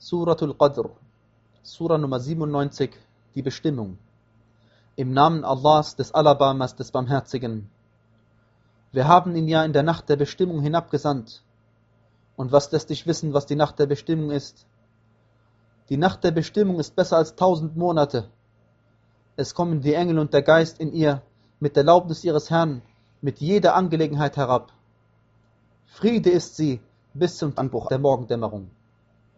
Suratul Qadr, Surah Nummer 97, die Bestimmung. Im Namen Allahs, des Alabamas, des Barmherzigen. Wir haben ihn ja in der Nacht der Bestimmung hinabgesandt. Und was lässt dich wissen, was die Nacht der Bestimmung ist? Die Nacht der Bestimmung ist besser als tausend Monate. Es kommen die Engel und der Geist in ihr mit Erlaubnis ihres Herrn mit jeder Angelegenheit herab. Friede ist sie bis zum Anbruch der Morgendämmerung.